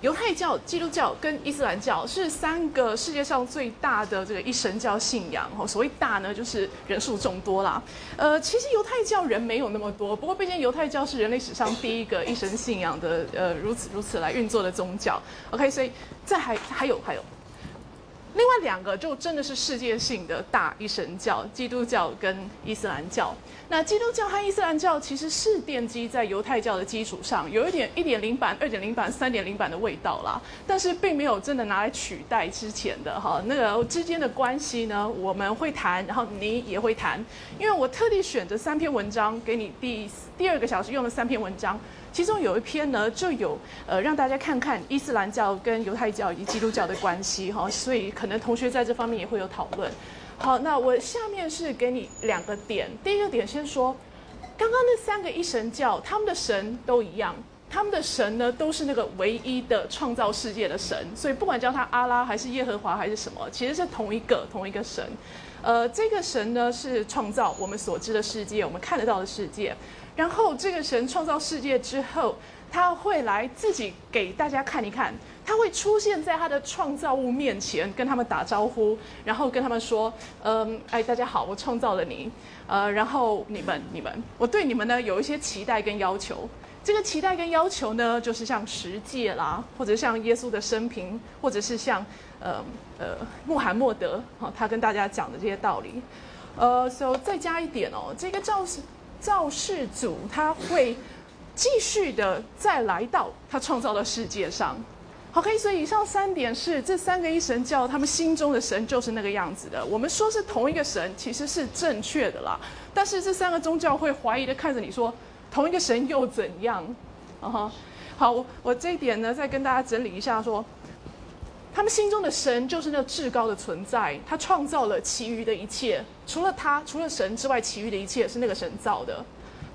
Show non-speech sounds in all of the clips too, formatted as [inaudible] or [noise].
犹太教、基督教跟伊斯兰教是三个世界上最大的这个一神教信仰。哦，所谓大呢，就是人数众多啦。呃，其实犹太教人没有那么多，不过毕竟犹太教是人类史上第一个一神信仰的，呃，如此如此来运作的宗教。OK，所以这还还有还有。另外两个就真的是世界性的大一神教，基督教跟伊斯兰教。那基督教和伊斯兰教其实是奠基在犹太教的基础上，有一点一点零版、二点零版、三点零版的味道啦，但是并没有真的拿来取代之前的哈那个之间的关系呢，我们会谈，然后你也会谈，因为我特地选择三篇文章给你第第二个小时用的三篇文章。其中有一篇呢，就有呃让大家看看伊斯兰教跟犹太教以及基督教的关系哈，所以可能同学在这方面也会有讨论。好，那我下面是给你两个点，第一个点先说，刚刚那三个一神教，他们的神都一样，他们的神呢都是那个唯一的创造世界的神，所以不管叫他阿拉还是耶和华还是什么，其实是同一个同一个神。呃，这个神呢是创造我们所知的世界，我们看得到的世界。然后这个神创造世界之后，他会来自己给大家看一看，他会出现在他的创造物面前，跟他们打招呼，然后跟他们说：“嗯，哎，大家好，我创造了你，呃，然后你们，你们，我对你们呢有一些期待跟要求。这个期待跟要求呢，就是像十诫啦，或者像耶稣的生平，或者是像呃呃穆罕默德，好，他跟大家讲的这些道理。呃，so 再加一点哦，这个造是。造世主他会继续的再来到他创造的世界上好，OK，所以以上三点是这三个一神教他们心中的神就是那个样子的。我们说是同一个神，其实是正确的啦。但是这三个宗教会怀疑的看着你说，同一个神又怎样？啊哈，好，我我这一点呢再跟大家整理一下说。他们心中的神就是那至高的存在，他创造了其余的一切，除了他，除了神之外，其余的一切是那个神造的。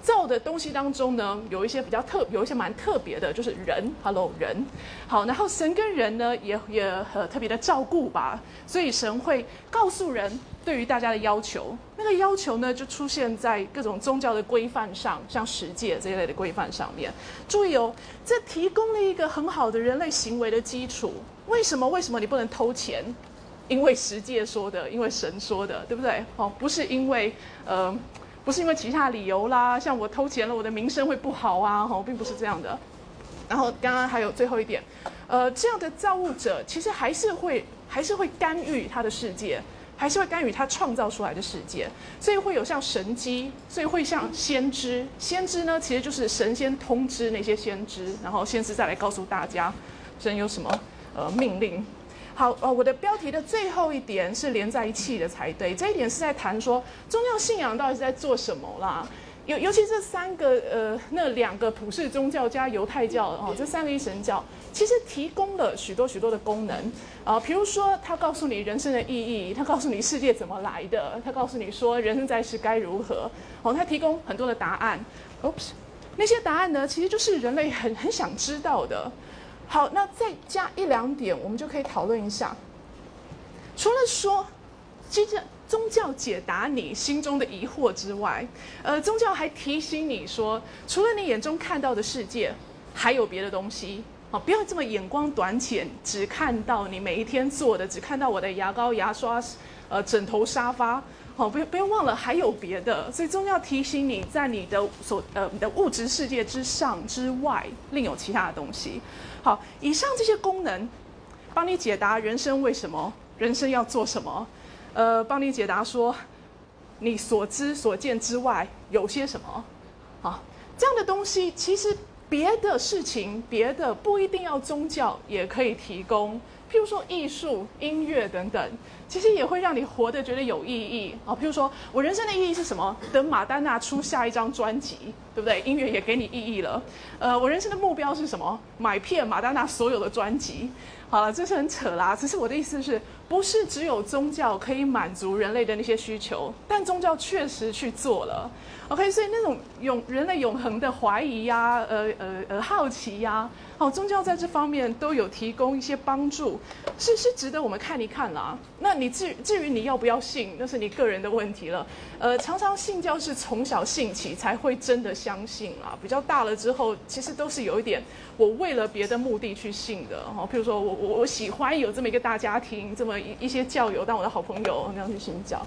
造的东西当中呢，有一些比较特，有一些蛮特别的，就是人，Hello，人。好，然后神跟人呢，也也很特别的照顾吧，所以神会告诉人对于大家的要求，那个要求呢，就出现在各种宗教的规范上，像十诫这一类的规范上面。注意哦，这提供了一个很好的人类行为的基础。为什么？为什么你不能偷钱？因为十诫说的，因为神说的，对不对？哦，不是因为呃。不是因为其他理由啦，像我偷钱了，我的名声会不好啊，哦，并不是这样的。然后刚刚还有最后一点，呃，这样的造物者其实还是会还是会干预他的世界，还是会干预他创造出来的世界，所以会有像神机，所以会像先知，先知呢其实就是神仙通知那些先知，然后先知再来告诉大家神有什么呃命令。好，呃，我的标题的最后一点是连在一起的才对。这一点是在谈说宗教信仰到底是在做什么啦？尤尤其这三个，呃，那两个普世宗教加犹太教，哦，这三个一神教，其实提供了许多许多的功能啊。比如说，他告诉你人生的意义，他告诉你世界怎么来的，他告诉你说人生在世该如何。哦，他提供很多的答案。Oops，那些答案呢，其实就是人类很很想知道的。好，那再加一两点，我们就可以讨论一下。除了说，其实宗教解答你心中的疑惑之外，呃，宗教还提醒你说，除了你眼中看到的世界，还有别的东西。好，不要这么眼光短浅，只看到你每一天做的，只看到我的牙膏、牙刷、呃，枕头、沙发。好，不要不要忘了还有别的。所以宗教提醒你在你的所呃你的物质世界之上之外，另有其他的东西。好，以上这些功能，帮你解答人生为什么，人生要做什么，呃，帮你解答说，你所知所见之外有些什么，啊，这样的东西其实别的事情，别的不一定要宗教也可以提供，譬如说艺术、音乐等等。其实也会让你活得觉得有意义啊。譬如说我人生的意义是什么？等马丹娜出下一张专辑，对不对？音乐也给你意义了。呃，我人生的目标是什么？买遍马丹娜所有的专辑。好了，这是很扯啦。只是我的意思是不是只有宗教可以满足人类的那些需求？但宗教确实去做了。OK，所以那种永人类永恒的怀疑呀，呃呃呃好奇呀，好，宗教在这方面都有提供一些帮助，是是值得我们看一看啦。那你至至于你要不要信，那是你个人的问题了。呃，常常信教是从小信起才会真的相信啊，比较大了之后，其实都是有一点我为了别的目的去信的哈。譬如说我我我喜欢有这么一个大家庭，这么一一些教友当我的好朋友那样去信教。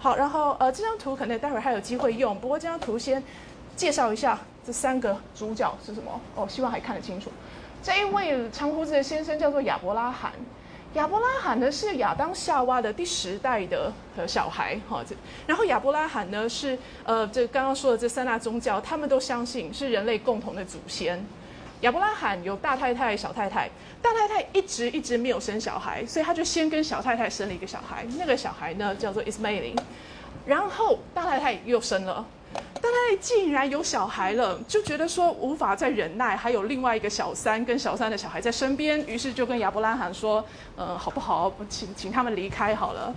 好，然后呃这张图可能待会儿还有机会用，不过这张图先介绍一下这三个主角是什么哦，希望还看得清楚。这一位长胡子的先生叫做亚伯拉罕，亚伯拉罕呢是亚当夏娃的第十代的呃小孩哈，这然后亚伯拉罕呢是呃这刚刚说的这三大宗教，他们都相信是人类共同的祖先。亚伯拉罕有大太太、小太太，大太太一直一直没有生小孩，所以他就先跟小太太生了一个小孩，那个小孩呢叫做 Ismailin，然后大太太又生了。大太太既然有小孩了，就觉得说无法再忍耐，还有另外一个小三跟小三的小孩在身边，于是就跟亚伯拉罕说：“呃，好不好？请请他们离开好了。”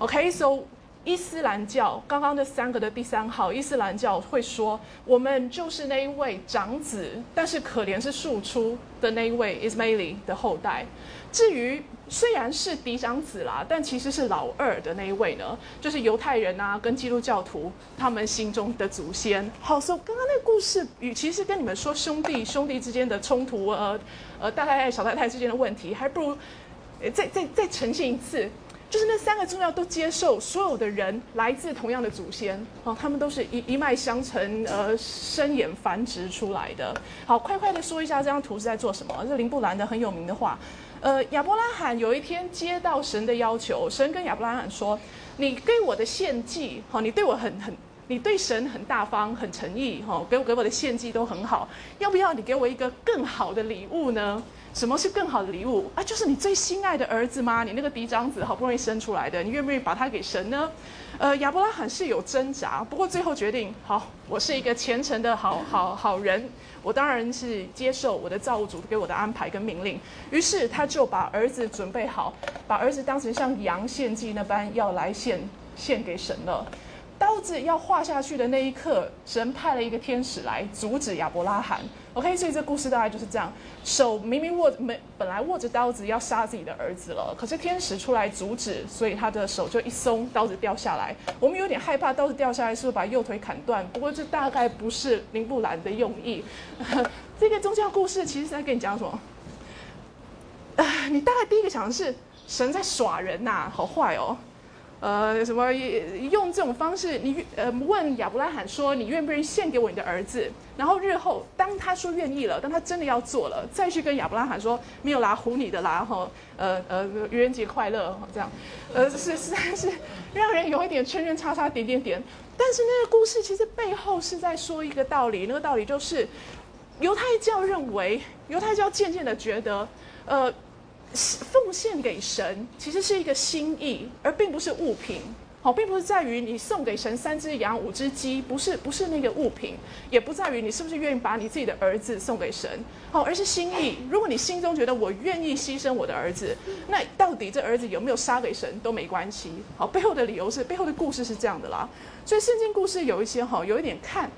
OK，so 伊斯兰教刚刚这三个的第三号，伊斯兰教会说，我们就是那一位长子，但是可怜是庶出的那一位 Ismaili 的后代。至于虽然是嫡长子啦，但其实是老二的那一位呢，就是犹太人啊，跟基督教徒他们心中的祖先。好，所以刚刚那个故事，与其是跟你们说兄弟兄弟之间的冲突，呃呃大太太小太太之间的问题，还不如再再再呈现一次，就是那三个宗教都接受所有的人来自同样的祖先，哦，他们都是一一脉相承，呃，生衍繁殖出来的。好，快快的说一下这张图是在做什么？是林布兰的很有名的画。呃，亚伯拉罕有一天接到神的要求，神跟亚伯拉罕说：“你给我的献祭，哈，你对我很很，你对神很大方、很诚意，哈，给我给我的献祭都很好，要不要你给我一个更好的礼物呢？”什么是更好的礼物啊？就是你最心爱的儿子吗？你那个嫡长子好不容易生出来的，你愿不愿意把他给神呢？呃，亚伯拉罕是有挣扎，不过最后决定，好，我是一个虔诚的好好好人，我当然是接受我的造物主给我的安排跟命令。于是他就把儿子准备好，把儿子当成像羊献祭那般要来献献给神了。刀子要划下去的那一刻，神派了一个天使来阻止亚伯拉罕。OK，所以这故事大概就是这样：手明明握没本来握着刀子要杀自己的儿子了，可是天使出来阻止，所以他的手就一松，刀子掉下来。我们有点害怕刀子掉下来是不是把右腿砍断？不过这大概不是林布兰的用意。[laughs] 这个宗教故事其实在跟你讲什么？[sighs] 你大概第一个想的是神在耍人呐，好坏哦。呃，什么用这种方式？你呃问亚伯拉罕说，你愿不愿意献给我你的儿子？然后日后当他说愿意了，当他真的要做了，再去跟亚伯拉罕说，没有啦，唬你的啦，哈，呃呃，愚人节快乐，这样，呃是实在是让人有一点圈圈 [laughs] 叉叉点点点。但是那个故事其实背后是在说一个道理，那个道理就是，犹太教认为，犹太教渐渐的觉得，呃。奉献给神其实是一个心意，而并不是物品。好，并不是在于你送给神三只羊、五只鸡，不是不是那个物品，也不在于你是不是愿意把你自己的儿子送给神。好，而是心意。如果你心中觉得我愿意牺牲我的儿子，那到底这儿子有没有杀给神都没关系。好，背后的理由是背后的故事是这样的啦。所以圣经故事有一些哈，有一点看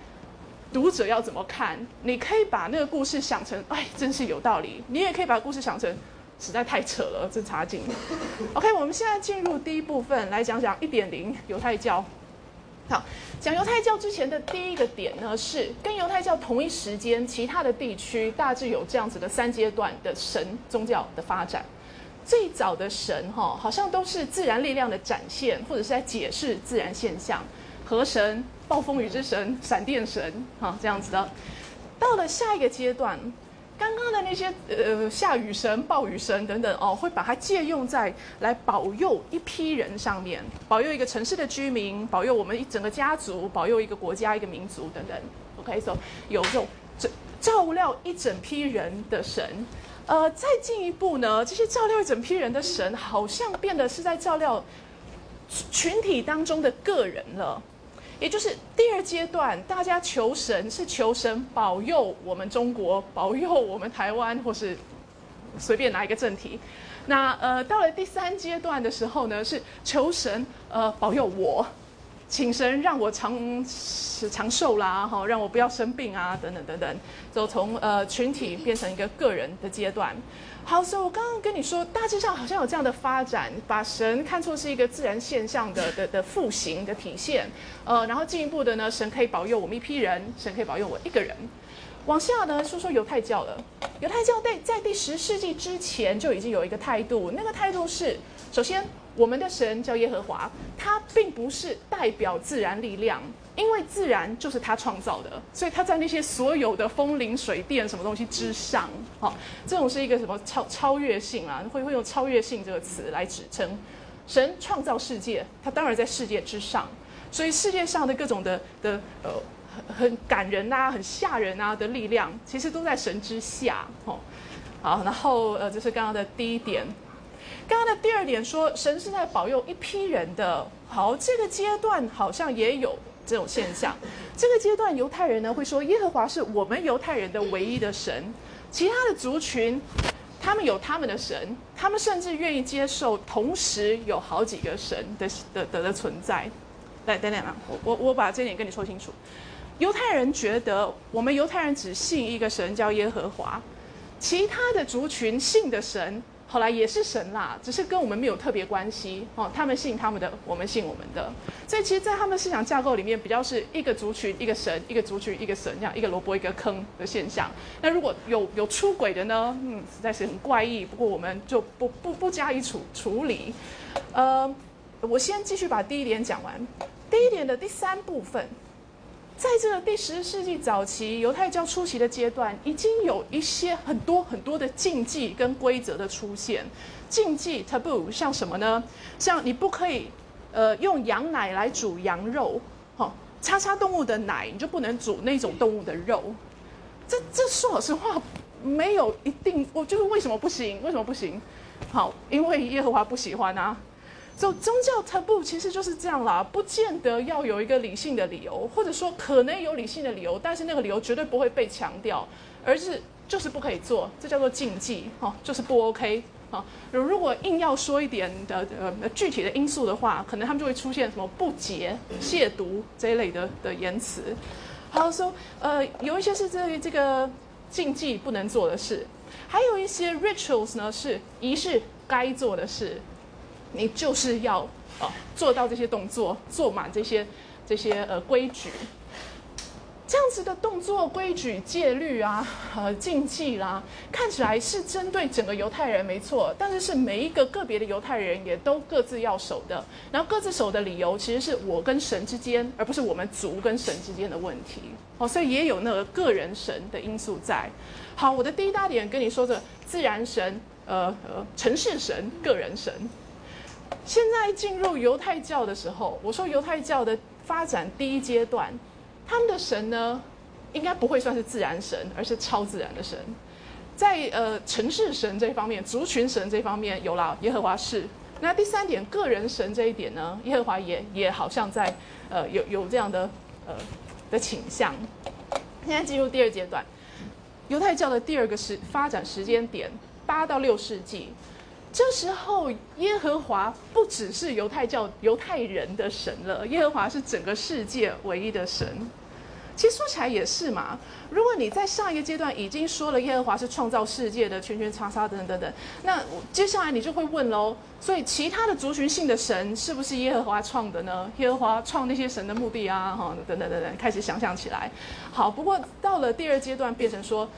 读者要怎么看。你可以把那个故事想成，哎，真是有道理。你也可以把故事想成。实在太扯了，这差劲。[laughs] OK，我们现在进入第一部分，来讲讲一点零犹太教。好，讲犹太教之前的第一个点呢，是跟犹太教同一时间，其他的地区大致有这样子的三阶段的神宗教的发展。最早的神哈，好像都是自然力量的展现，或者是在解释自然现象，河神、暴风雨之神、闪电神，哈，这样子的。到了下一个阶段。刚刚的那些呃下雨神、暴雨神等等哦，会把它借用在来保佑一批人上面，保佑一个城市的居民，保佑我们一整个家族，保佑一个国家、一个民族等等。OK，so 有这种照照料一整批人的神。呃，再进一步呢，这些照料一整批人的神，好像变得是在照料群体当中的个人了。也就是第二阶段，大家求神是求神保佑我们中国，保佑我们台湾，或是随便拿一个正题。那呃，到了第三阶段的时候呢，是求神呃保佑我，请神让我长 [laughs] 长寿啦，哈，让我不要生病啊，等等等等，就从呃群体变成一个个人的阶段。好，所以我刚刚跟你说，大致上好像有这样的发展，把神看作是一个自然现象的的的复形的体现，呃，然后进一步的呢，神可以保佑我们一批人，神可以保佑我一个人。往下呢，说说犹太教了。犹太教在在第十世纪之前就已经有一个态度，那个态度是，首先我们的神叫耶和华，他并不是代表自然力量。因为自然就是他创造的，所以他在那些所有的风林水电什么东西之上，好，这种是一个什么超超越性啊？会会用超越性这个词来指称神创造世界，他当然在世界之上，所以世界上的各种的的呃很很感人啊、很吓人啊的力量，其实都在神之下，哦，好，然后呃，这是刚刚的第一点，刚刚的第二点说神是在保佑一批人的，好，这个阶段好像也有。这种现象，这个阶段犹太人呢会说耶和华是我们犹太人的唯一的神，其他的族群他们有他们的神，他们甚至愿意接受同时有好几个神的的的的存在。来，等等啊，我我我把这点跟你说清楚。犹太人觉得我们犹太人只信一个神叫耶和华，其他的族群信的神。后来也是神啦，只是跟我们没有特别关系哦。他们信他们的，我们信我们的。所以其实，在他们思想架构里面，比较是一个族群一个神，一个族群一个神，这样一个萝卜一个坑的现象。那如果有有出轨的呢？嗯，实在是很怪异。不过我们就不不不加以处处理。呃，我先继续把第一点讲完。第一点的第三部分。在这个第十世纪早期，犹太教初期的阶段，已经有一些很多很多的禁忌跟规则的出现。禁忌 taboo 像什么呢？像你不可以，呃，用羊奶来煮羊肉，哈，叉叉动物的奶你就不能煮那种动物的肉。这这说老实话，没有一定，我就是为什么不行？为什么不行？好，因为耶和华不喜欢啊。就宗教 taboo 其实就是这样啦，不见得要有一个理性的理由，或者说可能有理性的理由，但是那个理由绝对不会被强调，而是就是不可以做，这叫做禁忌，哈，就是不 OK 啊。如果硬要说一点的呃具体的因素的话，可能他们就会出现什么不洁、亵渎这一类的的言辞。好，说呃有一些是这这个禁忌不能做的事，还有一些 rituals 呢是仪式该做的事。你就是要哦做到这些动作，做满这些这些呃规矩，这样子的动作规矩戒律啊，呃禁忌啦，看起来是针对整个犹太人没错，但是是每一个个别的犹太人也都各自要守的，然后各自守的理由其实是我跟神之间，而不是我们族跟神之间的问题哦，所以也有那个个人神的因素在。好，我的第一大点跟你说的自然神，呃呃城市神，个人神。现在进入犹太教的时候，我说犹太教的发展第一阶段，他们的神呢，应该不会算是自然神，而是超自然的神。在呃城市神这方面，族群神这方面有了耶和华是。那第三点个人神这一点呢，耶和华也也好像在呃有有这样的呃的倾向。现在进入第二阶段，犹太教的第二个时发展时间点，八到六世纪。这时候，耶和华不只是犹太教犹太人的神了，耶和华是整个世界唯一的神。其实说起来也是嘛。如果你在上一个阶段已经说了耶和华是创造世界的圈圈叉叉等等等等，那接下来你就会问喽：所以其他的族群性的神是不是耶和华创的呢？耶和华创那些神的目的啊，哈，等等等等，开始想象起来。好，不过到了第二阶段，变成说。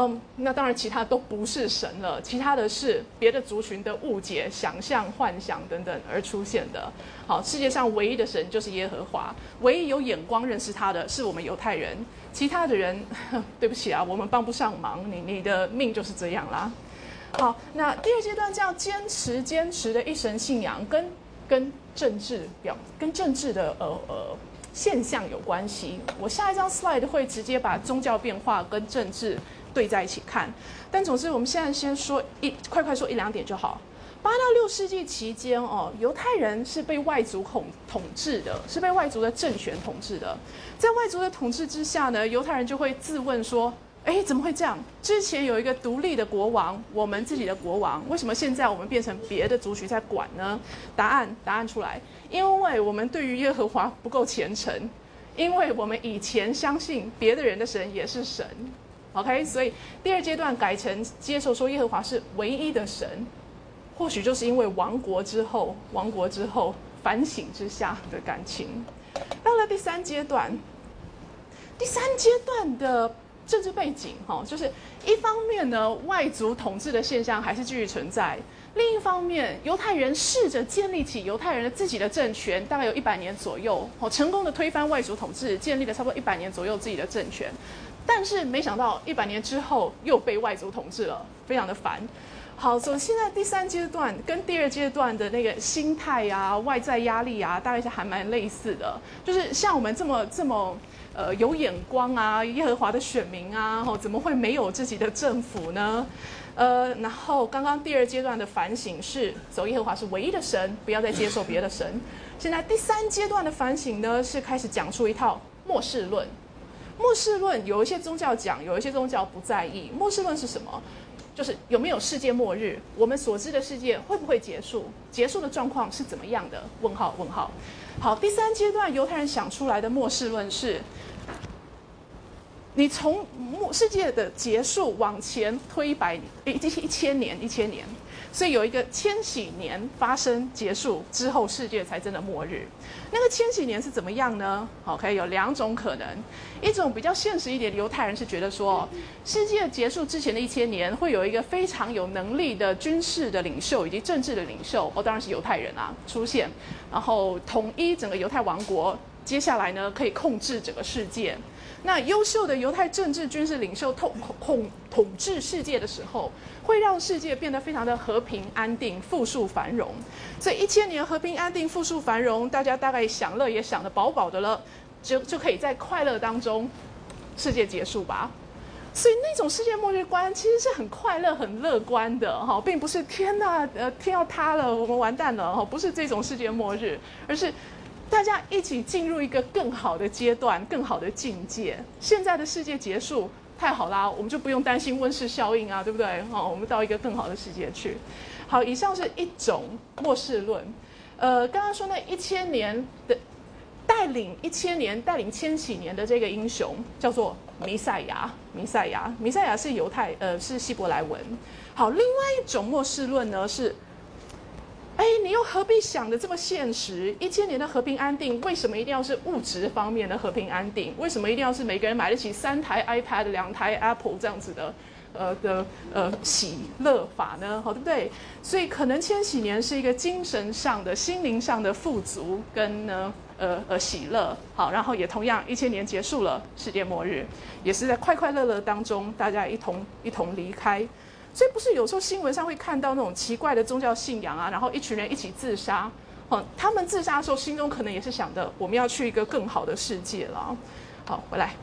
嗯，那当然，其他都不是神了，其他的是别的族群的误解、想象、幻想等等而出现的。好，世界上唯一的神就是耶和华，唯一有眼光认识他的是我们犹太人，其他的人，[laughs] 对不起啊，我们帮不上忙，你你的命就是这样啦。好，那第二阶段这样坚持坚持的一神信仰，跟跟政治表跟政治的呃呃现象有关系。我下一张 slide 会直接把宗教变化跟政治。对在一起看，但总之我们现在先说一快快说一两点就好。八到六世纪期间哦，犹太人是被外族统统治的，是被外族的政权统治的。在外族的统治之下呢，犹太人就会自问说：哎，怎么会这样？之前有一个独立的国王，我们自己的国王，为什么现在我们变成别的族群在管呢？答案，答案出来，因为我们对于耶和华不够虔诚，因为我们以前相信别的人的神也是神，OK？所以第二阶段改成接受说耶和华是唯一的神，或许就是因为亡国之后，亡国之后反省之下的感情。到了第三阶段，第三阶段的。政治背景，哈，就是一方面呢，外族统治的现象还是继续存在；另一方面，犹太人试着建立起犹太人的自己的政权，大概有一百年左右，哦，成功的推翻外族统治，建立了差不多一百年左右自己的政权。但是没想到一百年之后又被外族统治了，非常的烦。好，所以现在第三阶段跟第二阶段的那个心态啊、外在压力啊，大概是还蛮类似的，就是像我们这么这么。呃，有眼光啊，耶和华的选民啊，吼，怎么会没有自己的政府呢？呃，然后刚刚第二阶段的反省是，走耶和华是唯一的神，不要再接受别的神。现在第三阶段的反省呢，是开始讲出一套末世论。末世论有一些宗教讲，有一些宗教不在意。末世论是什么？就是有没有世界末日？我们所知的世界会不会结束？结束的状况是怎么样的？问号？问号？好，第三阶段犹太人想出来的末世论是。你从末世界的结束往前推一百一一千年一千年，所以有一个千禧年发生结束之后，世界才真的末日。那个千禧年是怎么样呢？OK，有两种可能，一种比较现实一点，犹太人是觉得说，世界结束之前的一千年会有一个非常有能力的军事的领袖以及政治的领袖，哦，当然是犹太人啊出现，然后统一整个犹太王国，接下来呢可以控制整个世界。那优秀的犹太政治军事领袖统统统治世界的时候，会让世界变得非常的和平安定、富庶繁荣。所以一千年和平安定、富庶繁荣，大家大概享乐也享得饱饱的了，就就可以在快乐当中，世界结束吧。所以那种世界末日观其实是很快乐、很乐观的哈，并不是天呐，呃，天要塌了，我们完蛋了哈，不是这种世界末日，而是。大家一起进入一个更好的阶段、更好的境界。现在的世界结束，太好啦，我们就不用担心温室效应啊，对不对？好，我们到一个更好的世界去。好，以上是一种末世论。呃，刚刚说那一千年的带领一千年、带领千禧年的这个英雄叫做弥赛亚。弥赛亚，弥赛亚是犹太，呃，是希伯来文。好，另外一种末世论呢是。哎，你又何必想的这么现实？一千年的和平安定，为什么一定要是物质方面的和平安定？为什么一定要是每个人买得起三台 iPad、两台 Apple 这样子的，呃的呃喜乐法呢？好，对不对？所以可能千禧年是一个精神上的、心灵上的富足跟呢呃呃喜乐。好，然后也同样一千年结束了，世界末日也是在快快乐乐当中，大家一同一同离开。所以不是有时候新闻上会看到那种奇怪的宗教信仰啊，然后一群人一起自杀，哦，他们自杀的时候心中可能也是想的，我们要去一个更好的世界了。好，回来，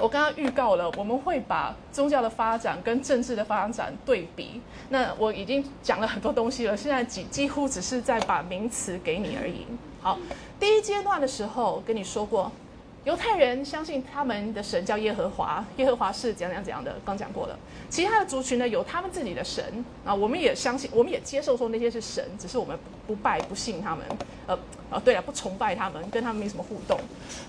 我刚刚预告了，我们会把宗教的发展跟政治的发展对比。那我已经讲了很多东西了，现在几几乎只是在把名词给你而已。好，第一阶段的时候跟你说过。犹太人相信他们的神叫耶和华，耶和华是怎样怎样怎样的，刚讲过了。其他的族群呢，有他们自己的神啊，我们也相信，我们也接受说那些是神，只是我们不拜不信他们。呃，啊，对了，不崇拜他们，跟他们没什么互动。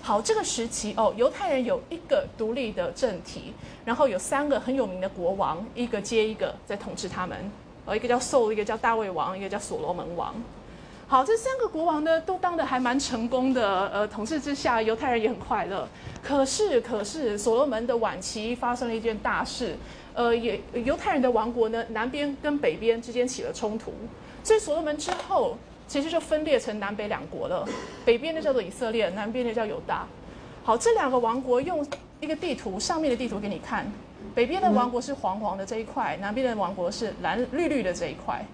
好，这个时期哦，犹太人有一个独立的政体，然后有三个很有名的国王，一个接一个在统治他们。呃，一个叫兽，一个叫大卫王，一个叫所罗门王。好，这三个国王呢，都当的还蛮成功的。呃，统治之下，犹太人也很快乐。可是，可是，所罗门的晚期发生了一件大事。呃，也犹太人的王国呢，南边跟北边之间起了冲突。所以，所罗门之后，其实就分裂成南北两国了。北边的叫做以色列，南边的叫犹大。好，这两个王国用一个地图上面的地图给你看，北边的王国是黄黄的这一块，南边的王国是蓝绿绿的这一块。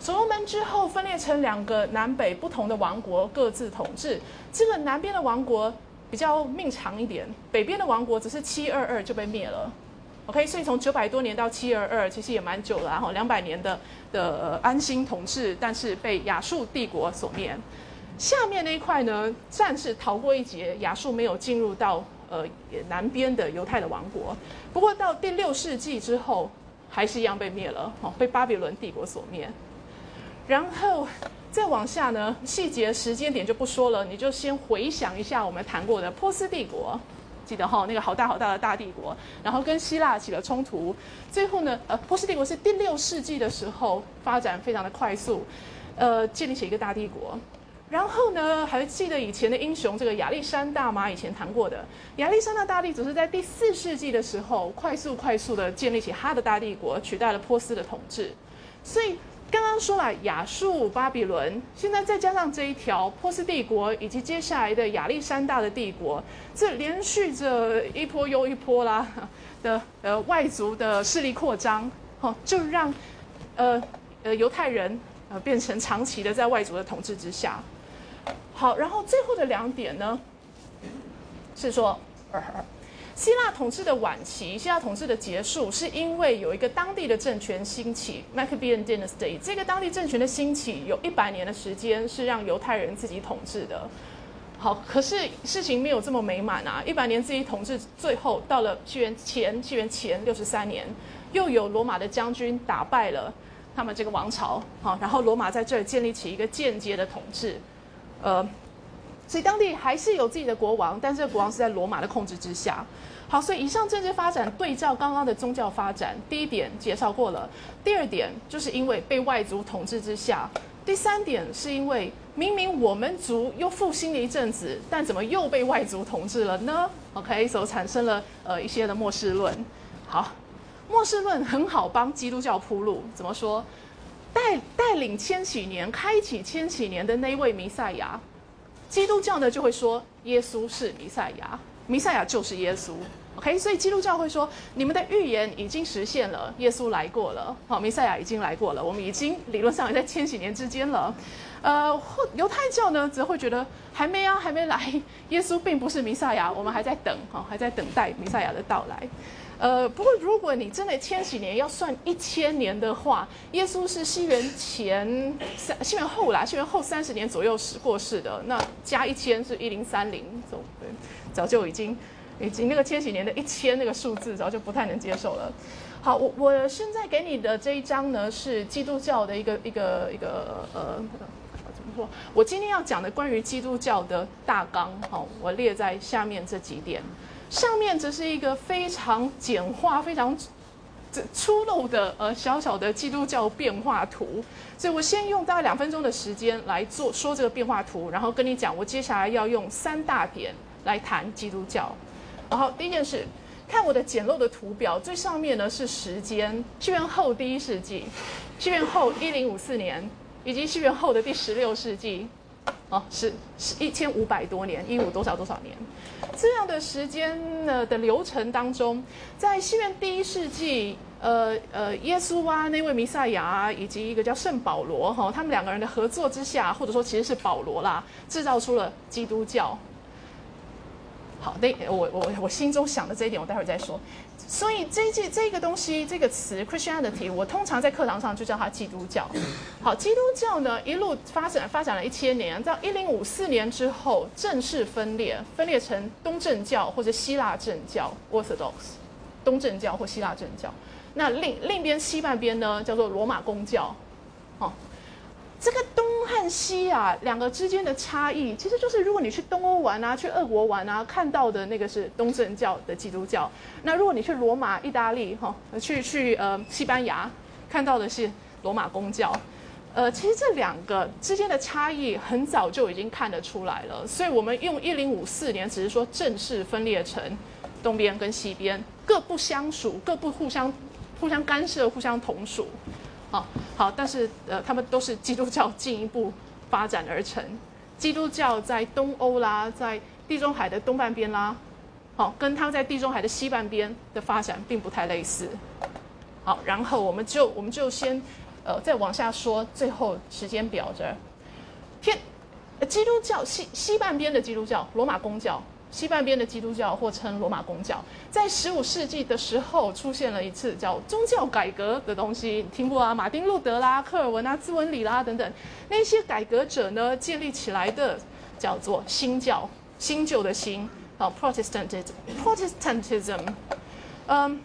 所罗门之后分裂成两个南北不同的王国，各自统治。这个南边的王国比较命长一点，北边的王国只是七二二就被灭了。OK，所以从九百多年到七二二，其实也蛮久了，然后两百年的的安心统治，但是被亚述帝国所灭。下面那一块呢，暂时逃过一劫，亚述没有进入到呃南边的犹太的王国。不过到第六世纪之后，还是一样被灭了，哦，被巴比伦帝国所灭。然后再往下呢，细节时间点就不说了，你就先回想一下我们谈过的波斯帝国。记得哈，那个好大好大的大帝国，然后跟希腊起了冲突，最后呢，呃，波斯帝国是第六世纪的时候发展非常的快速，呃，建立起一个大帝国。然后呢，还记得以前的英雄这个亚历山大吗？以前谈过的亚历山大大帝，只是在第四世纪的时候快速快速的建立起他的大帝国，取代了波斯的统治，所以。刚刚说了亚述、巴比伦，现在再加上这一条波斯帝国，以及接下来的亚历山大的帝国，这连续着一波又一波啦的呃外族的势力扩张，哦，就让呃呃犹太人呃变成长期的在外族的统治之下。好，然后最后的两点呢，是说。希腊统治的晚期，希腊统治的结束，是因为有一个当地的政权兴起 （Maccabean Dynasty）。这个当地政权的兴起，有一百年的时间是让犹太人自己统治的。好，可是事情没有这么美满啊！一百年自己统治，最后到了纪元前纪元前六十三年，又有罗马的将军打败了他们这个王朝。好，然后罗马在这儿建立起一个间接的统治，呃。所以当地还是有自己的国王，但是国王是在罗马的控制之下。好，所以以上政治发展对照刚刚的宗教发展，第一点介绍过了。第二点就是因为被外族统治之下。第三点是因为明明我们族又复兴了一阵子，但怎么又被外族统治了呢？OK，所以产生了呃一些的末世论。好，末世论很好帮基督教铺路。怎么说？带带领千禧年、开启千禧年的那位弥赛亚。基督教呢就会说耶稣是弥赛亚，弥赛亚就是耶稣。OK，所以基督教会说你们的预言已经实现了，耶稣来过了，好，弥赛亚已经来过了，我们已经理论上也在千禧年之间了。呃，或犹太教呢则会觉得还没啊，还没来，耶稣并不是弥赛亚，我们还在等，哈，还在等待弥赛亚的到来。呃，不过如果你真的千禧年要算一千年的话，耶稣是西元前三，西元后啦，西元后三十年左右时过世的，那加一千是一零三零，走对，早就已经，以及那个千禧年的一千那个数字早就不太能接受了。好，我我现在给你的这一章呢是基督教的一个一个一个呃，怎么说？我今天要讲的关于基督教的大纲，好，我列在下面这几点。上面只是一个非常简化、非常这粗陋的呃小小的基督教变化图，所以我先用大概两分钟的时间来做说这个变化图，然后跟你讲我接下来要用三大点来谈基督教。然后第一件事，看我的简陋的图表，最上面呢是时间，西元后第一世纪，西元后一零五四年，以及西元后的第十六世纪。哦，是是一千五百多年，一五多少多少年，这样的时间呢的流程当中，在西元第一世纪，呃呃，耶稣啊，那位弥赛亚啊，以及一个叫圣保罗哈，他们两个人的合作之下，或者说其实是保罗啦，制造出了基督教。好，那我我我心中想的这一点，我待会儿再说。所以这这这个东西，这个词 Christianity，我通常在课堂上就叫它基督教。[coughs] 好，基督教呢一路发展发展了一千年，到一零五四年之后正式分裂，分裂成东正教或者希腊正教 Orthodox，东正教或希腊正教。那另另边西半边呢叫做罗马公教。哦。这个东和西啊，两个之间的差异，其实就是如果你去东欧玩啊，去俄国玩啊，看到的那个是东正教的基督教；那如果你去罗马、意大利哈，去去呃西班牙，看到的是罗马公教。呃，其实这两个之间的差异很早就已经看得出来了，所以我们用一零五四年只是说正式分裂成东边跟西边，各不相属，各不互相互相干涉，互相同属。好，好，但是呃，他们都是基督教进一步发展而成。基督教在东欧啦，在地中海的东半边啦，好，跟他们在地中海的西半边的发展并不太类似。好，然后我们就我们就先呃再往下说，最后时间表这儿，天，基督教西西半边的基督教，罗马公教。西半边的基督教或称罗马公教，在十五世纪的时候出现了一次叫宗教改革的东西，听过啊？马丁路德啦、科尔文啊、兹文里啦等等，那些改革者呢建立起来的叫做新教，新旧的新，好，Protestantism，Protestantism，嗯，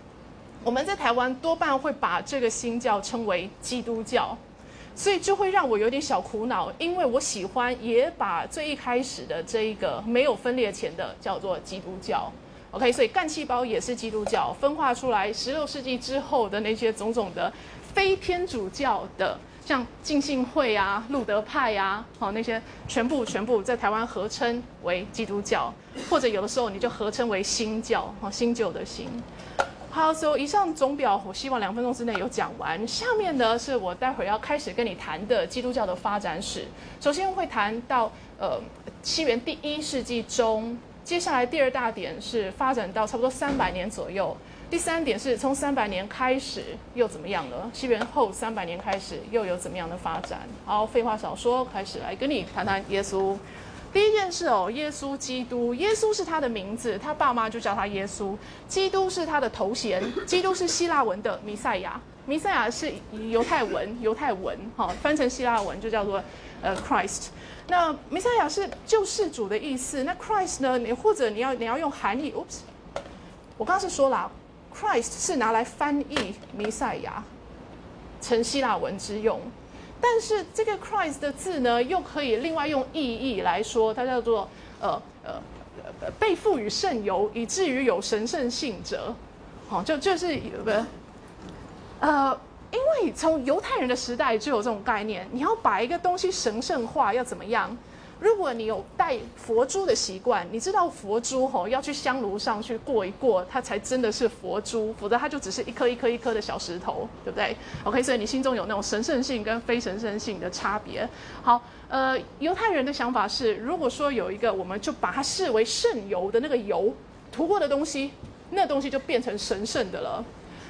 我们在台湾多半会把这个新教称为基督教，所以就会让我有点小苦恼，因为我喜欢也把最一开始的这一个没有分裂前的叫做基督教。OK，所以干细胞也是基督教分化出来，十六世纪之后的那些种种的非天主教的，像浸信会啊、路德派啊，好那些全部全部在台湾合称为基督教，或者有的时候你就合称为新教，好新旧的新。好，所以以上总表我希望两分钟之内有讲完。下面呢是我待会儿要开始跟你谈的基督教的发展史。首先会谈到呃西元第一世纪中。接下来第二大点是发展到差不多三百年左右，第三点是从三百年开始又怎么样了？西元后三百年开始又有怎么样的发展？好，废话少说，开始来跟你谈谈耶稣。第一件事哦，耶稣基督，耶稣是他的名字，他爸妈就叫他耶稣。基督是他的头衔，基督是希腊文的弥赛亚，弥赛亚是犹太文，犹太文哈，翻成希腊文就叫做呃 Christ。那弥赛亚是救世主的意思，那 Christ 呢？你或者你要你要用含义，Oops，我刚刚是说了，Christ 是拿来翻译弥赛亚成希腊文之用，但是这个 Christ 的字呢，又可以另外用意义来说，它叫做呃呃被赋予圣油，以至于有神圣性者，好，就就是不呃。因为从犹太人的时代就有这种概念，你要把一个东西神圣化，要怎么样？如果你有带佛珠的习惯，你知道佛珠吼要去香炉上去过一过，它才真的是佛珠，否则它就只是一颗一颗一颗的小石头，对不对？OK，所以你心中有那种神圣性跟非神圣性的差别。好，呃，犹太人的想法是，如果说有一个，我们就把它视为圣油的那个油涂过的东西，那东西就变成神圣的了。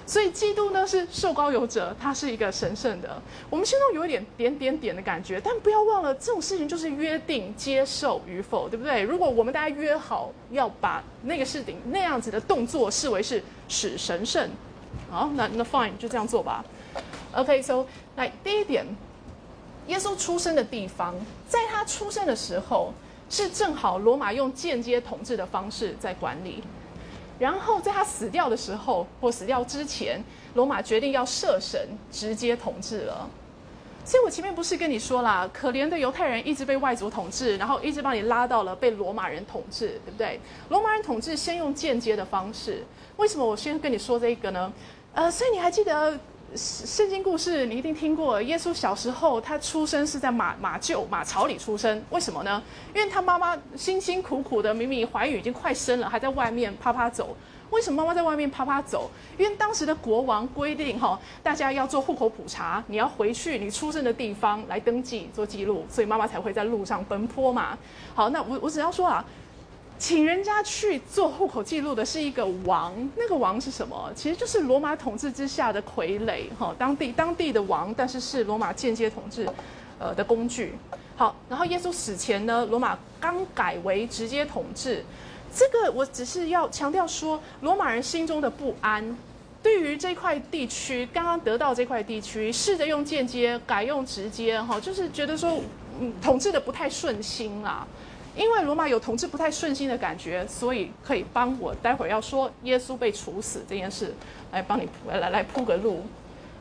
所以基督呢是受膏有者，他是一个神圣的。我们心中有一点点点点的感觉，但不要忘了这种事情就是约定接受与否，对不对？如果我们大家约好要把那个事情那样子的动作视为是使神圣，好，那那 fine 就这样做吧。OK，so 来第一点，耶稣出生的地方，在他出生的时候是正好罗马用间接统治的方式在管理。然后在他死掉的时候，或死掉之前，罗马决定要设神直接统治了。所以我前面不是跟你说啦，可怜的犹太人一直被外族统治，然后一直把你拉到了被罗马人统治，对不对？罗马人统治先用间接的方式，为什么我先跟你说这个呢？呃，所以你还记得？圣经故事你一定听过，耶稣小时候他出生是在马马厩马槽里出生，为什么呢？因为他妈妈辛辛苦苦的，明明怀孕已经快生了，还在外面啪啪走。为什么妈妈在外面啪啪走？因为当时的国王规定哈，大家要做户口普查，你要回去你出生的地方来登记做记录，所以妈妈才会在路上奔波嘛。好，那我我只要说啊。请人家去做户口记录的是一个王，那个王是什么？其实就是罗马统治之下的傀儡，哈，当地当地的王，但是是罗马间接统治，呃的工具。好，然后耶稣死前呢，罗马刚改为直接统治，这个我只是要强调说，罗马人心中的不安，对于这块地区刚刚得到这块地区，试着用间接改用直接，哈，就是觉得说，嗯，统治的不太顺心啊。因为罗马有统治不太顺心的感觉，所以可以帮我待会儿要说耶稣被处死这件事，来帮你来来铺个路。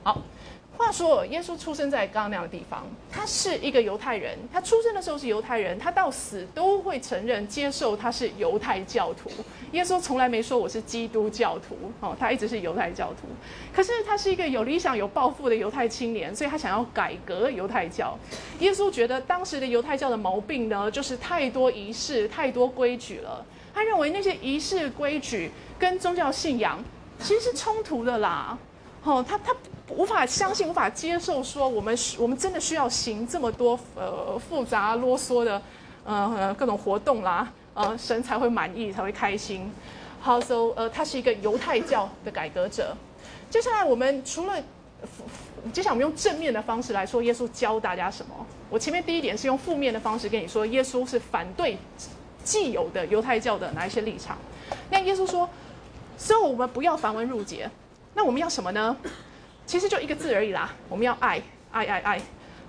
好。话说，耶稣出生在刚刚那样的地方，他是一个犹太人。他出生的时候是犹太人，他到死都会承认接受他是犹太教徒。耶稣从来没说我是基督教徒，哦，他一直是犹太教徒。可是他是一个有理想、有抱负的犹太青年，所以他想要改革犹太教。耶稣觉得当时的犹太教的毛病呢，就是太多仪式、太多规矩了。他认为那些仪式规矩跟宗教信仰其实是冲突的啦。哦，他他。无法相信，无法接受，说我们我们真的需要行这么多呃复杂啰嗦的呃各种活动啦，呃神才会满意，才会开心。好，so 呃他是一个犹太教的改革者。接下来我们除了接下来我们用正面的方式来说，耶稣教大家什么？我前面第一点是用负面的方式跟你说，耶稣是反对既有的犹太教的哪一些立场。那耶稣说，所以我们不要繁文缛节，那我们要什么呢？[coughs] 其实就一个字而已啦，我们要爱，爱爱爱，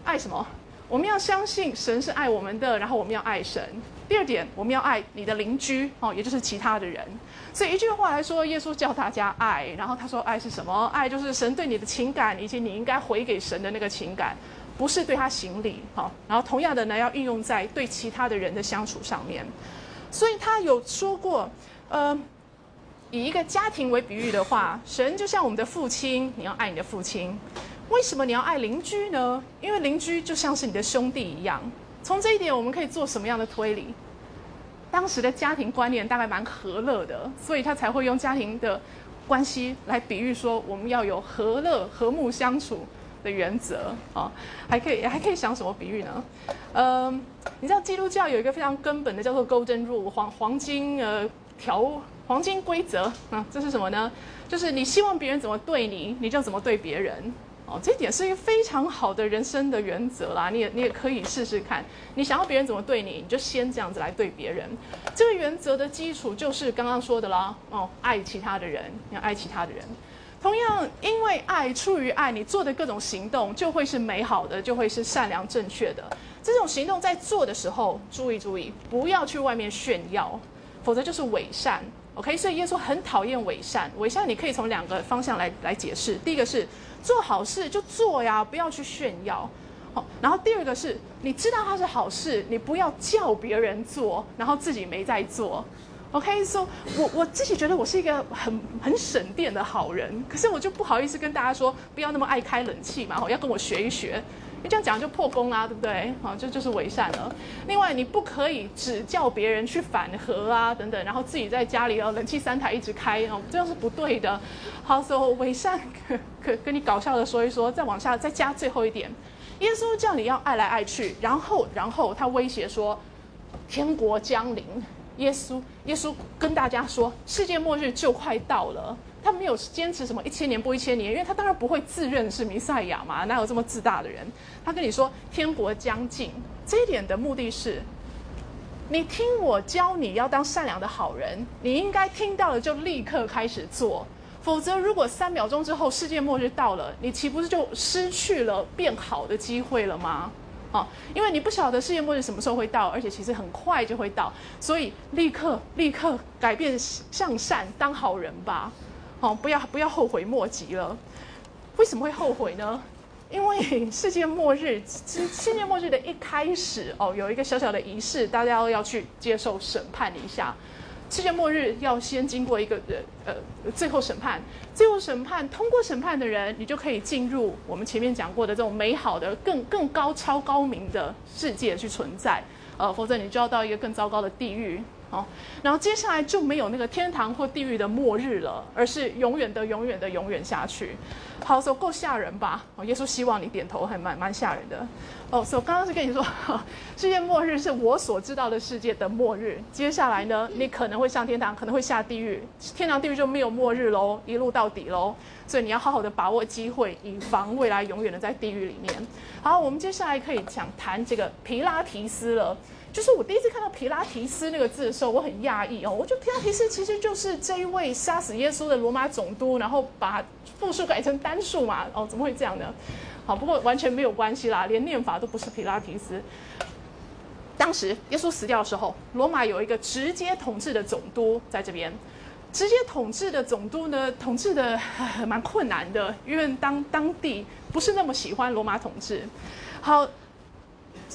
爱什么？我们要相信神是爱我们的，然后我们要爱神。第二点，我们要爱你的邻居哦，也就是其他的人。所以一句话来说，耶稣叫大家爱，然后他说爱是什么？爱就是神对你的情感，以及你应该回给神的那个情感，不是对他行礼哈。然后同样的呢，要运用在对其他的人的相处上面。所以他有说过，呃，以一个家庭为比喻的话，神就像我们的父亲，你要爱你的父亲。为什么你要爱邻居呢？因为邻居就像是你的兄弟一样。从这一点，我们可以做什么样的推理？当时的家庭观念大概蛮和乐的，所以他才会用家庭的关系来比喻说，我们要有和乐、和睦相处的原则啊。还可以，还可以想什么比喻呢？嗯，你知道基督教有一个非常根本的叫做 Golden Rule 黄黄金呃条黄金规则啊，这是什么呢？就是你希望别人怎么对你，你就怎么对别人。哦，这点是一个非常好的人生的原则啦，你也你也可以试试看。你想要别人怎么对你，你就先这样子来对别人。这个原则的基础就是刚刚说的啦，哦，爱其他的人，要爱其他的人。同样，因为爱出于爱，你做的各种行动就会是美好的，就会是善良正确的。这种行动在做的时候，注意注意，不要去外面炫耀，否则就是伪善。OK，所以耶稣很讨厌伪善。伪善你可以从两个方向来来解释，第一个是。做好事就做呀，不要去炫耀。好，然后第二个是，你知道它是好事，你不要叫别人做，然后自己没在做。OK，所以，我我自己觉得我是一个很很省电的好人，可是我就不好意思跟大家说，不要那么爱开冷气嘛，要跟我学一学。你这样讲就破功啦，对不对？好，这就是伪善了。另外，你不可以只叫别人去反核啊，等等，然后自己在家里哦，冷气三台一直开哦，这样是不对的。好，所以伪善可可跟你搞笑的说一说，再往下再加最后一点，耶稣叫你要爱来爱去，然后然后他威胁说，天国将临。耶稣耶稣跟大家说，世界末日就快到了。他没有坚持什么一千年不一千年，因为他当然不会自认是弥赛亚嘛，哪有这么自大的人？他跟你说天国将近，这一点的目的是，你听我教你要当善良的好人，你应该听到了就立刻开始做，否则如果三秒钟之后世界末日到了，你岂不是就失去了变好的机会了吗？啊，因为你不晓得世界末日什么时候会到，而且其实很快就会到，所以立刻立刻改变向善，当好人吧。哦，不要不要后悔莫及了。为什么会后悔呢？因为世界末日，世世界末日的一开始，哦，有一个小小的仪式，大家要去接受审判一下。世界末日要先经过一个呃呃最后审判，最后审判通过审判的人，你就可以进入我们前面讲过的这种美好的、更更高超高明的世界去存在。呃，否则你就要到一个更糟糕的地狱。哦，然后接下来就没有那个天堂或地狱的末日了，而是永远的、永远的、永远下去。好，所以够吓人吧？哦，耶稣希望你点头，还蛮蛮吓人的。哦，所以刚刚是跟你说，[laughs] 世界末日是我所知道的世界的末日。接下来呢，你可能会上天堂，可能会下地狱，天堂地狱就没有末日喽，一路到底喽。所以你要好好的把握机会，以防未来永远的在地狱里面。好，我们接下来可以讲谈这个皮拉提斯了。就是我第一次看到皮拉提斯那个字的时候，我很讶异哦。我觉得皮拉提斯其实就是这一位杀死耶稣的罗马总督，然后把复数改成单数嘛。哦，怎么会这样呢？[laughs] 好，不过完全没有关系啦，连念法都不是皮拉提斯。当时耶稣死掉的时候，罗马有一个直接统治的总督在这边。直接统治的总督呢，统治的蛮困难的，因为当当地不是那么喜欢罗马统治。好。